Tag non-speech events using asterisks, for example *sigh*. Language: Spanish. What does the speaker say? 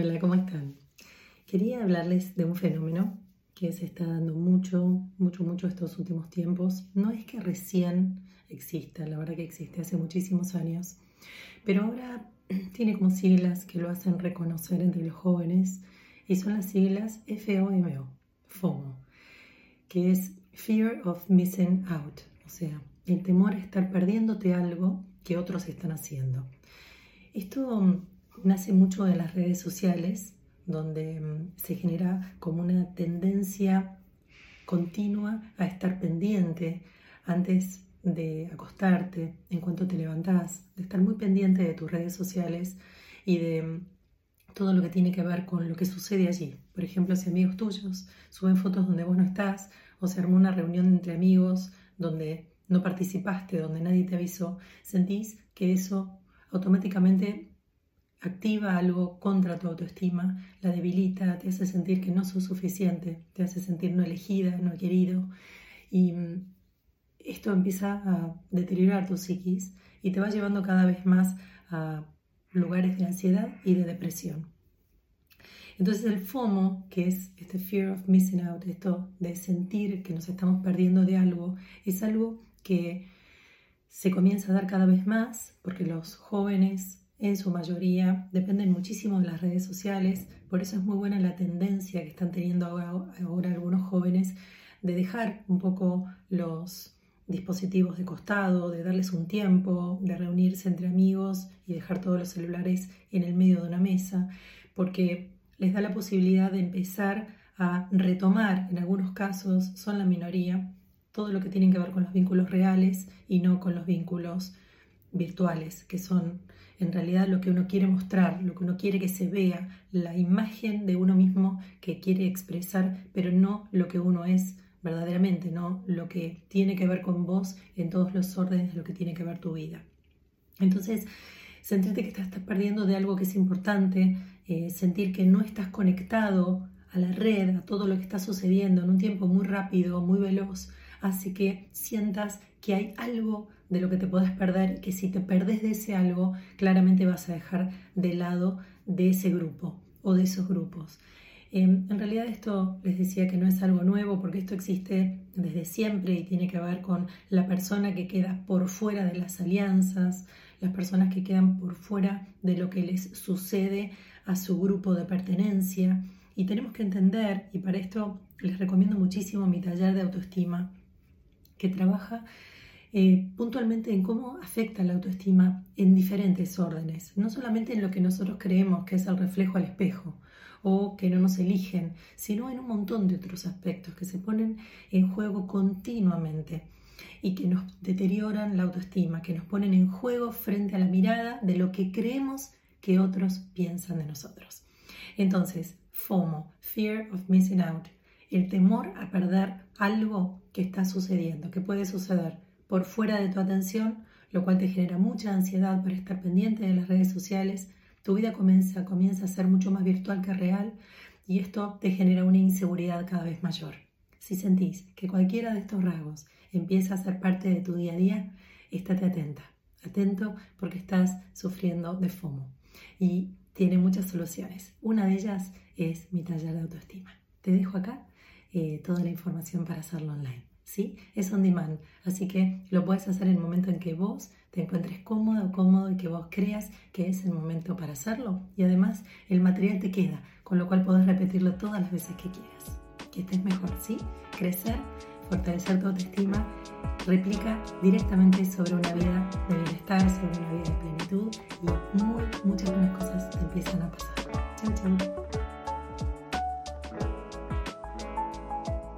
Hola, ¿cómo están? Quería hablarles de un fenómeno que se está dando mucho, mucho, mucho estos últimos tiempos. No es que recién exista, la verdad que existe hace muchísimos años, pero ahora *clears throat* tiene como siglas que lo hacen reconocer entre los jóvenes y son las siglas FOMO, FOMO, que es Fear of Missing Out, o sea, el temor a estar perdiéndote algo que otros están haciendo. Esto nace mucho de las redes sociales, donde mm, se genera como una tendencia continua a estar pendiente antes de acostarte, en cuanto te levantás, de estar muy pendiente de tus redes sociales y de mm, todo lo que tiene que ver con lo que sucede allí. Por ejemplo, si amigos tuyos suben fotos donde vos no estás o se armó una reunión entre amigos donde no participaste, donde nadie te avisó, sentís que eso automáticamente activa algo contra tu autoestima, la debilita, te hace sentir que no sos suficiente, te hace sentir no elegida, no querido. Y mm, esto empieza a deteriorar tu psiquis y te va llevando cada vez más a lugares de ansiedad y de depresión. Entonces el FOMO, que es este fear of missing out, esto de sentir que nos estamos perdiendo de algo, es algo que se comienza a dar cada vez más porque los jóvenes en su mayoría dependen muchísimo de las redes sociales, por eso es muy buena la tendencia que están teniendo ahora, algunos jóvenes de dejar un poco los dispositivos de costado, de darles un tiempo, de reunirse entre amigos y dejar todos los celulares en el medio de una mesa, porque les da la posibilidad de empezar a retomar, en algunos casos son la minoría, todo lo que tiene que ver con los vínculos reales y no con los vínculos virtuales, que son en realidad lo que uno quiere mostrar, lo que uno quiere que se vea, la imagen de uno mismo que quiere expresar, pero no lo que uno es verdaderamente, no lo que tiene que ver con vos en todos los órdenes de lo que tiene que ver tu vida. Entonces, sentirte que estás perdiendo de algo que es importante, eh, sentir que no estás conectado a la red, a todo lo que está sucediendo en un tiempo muy rápido, muy veloz, hace que sientas que hay algo de lo que te puedes perder, que si te perdes de ese algo, claramente vas a dejar de lado de ese grupo o de esos grupos. Em, en realidad esto les decía que no es algo nuevo porque esto existe desde siempre y tiene que ver con la persona que queda por fuera de las alianzas, las personas que quedan por fuera de lo que les sucede a su grupo de pertenencia. Y tenemos que entender, y para esto les recomiendo muchísimo mi taller de autoestima, que trabaja eh, puntualmente en cómo afecta la autoestima en diferentes órdenes, no solamente en lo que nosotros creemos que es el reflejo al espejo o que no nos eligen, sino en un montón de otros aspectos que se ponen en juego continuamente y que nos deterioran la autoestima, que nos ponen en juego frente a la mirada de lo que creemos que otros piensan de nosotros. Entonces, FOMO, Fear of Missing Out, el temor a perder algo que está sucediendo, que puede suceder por fuera de tu atención, lo cual te genera mucha ansiedad por estar pendiente de las redes sociales, tu vida comienza, comienza a ser mucho más virtual que real y esto te genera una inseguridad cada vez mayor. Si sentís que cualquiera de estos rasgos empieza a ser parte de tu día a día, estate atenta, atento porque estás sufriendo de FOMO y tiene muchas soluciones. Una de ellas es mi taller de autoestima. Te dejo acá eh, toda la información para hacerlo online. ¿Sí? Es on demand, así que lo puedes hacer en el momento en que vos te encuentres cómodo cómodo y que vos creas que es el momento para hacerlo. Y además el material te queda, con lo cual podés repetirlo todas las veces que quieras. Que estés mejor, ¿sí? Crecer, fortalecer tu autoestima, replica directamente sobre una vida de bienestar, sobre una vida de plenitud y muy, muchas buenas cosas te empiezan a pasar. Chau, chau.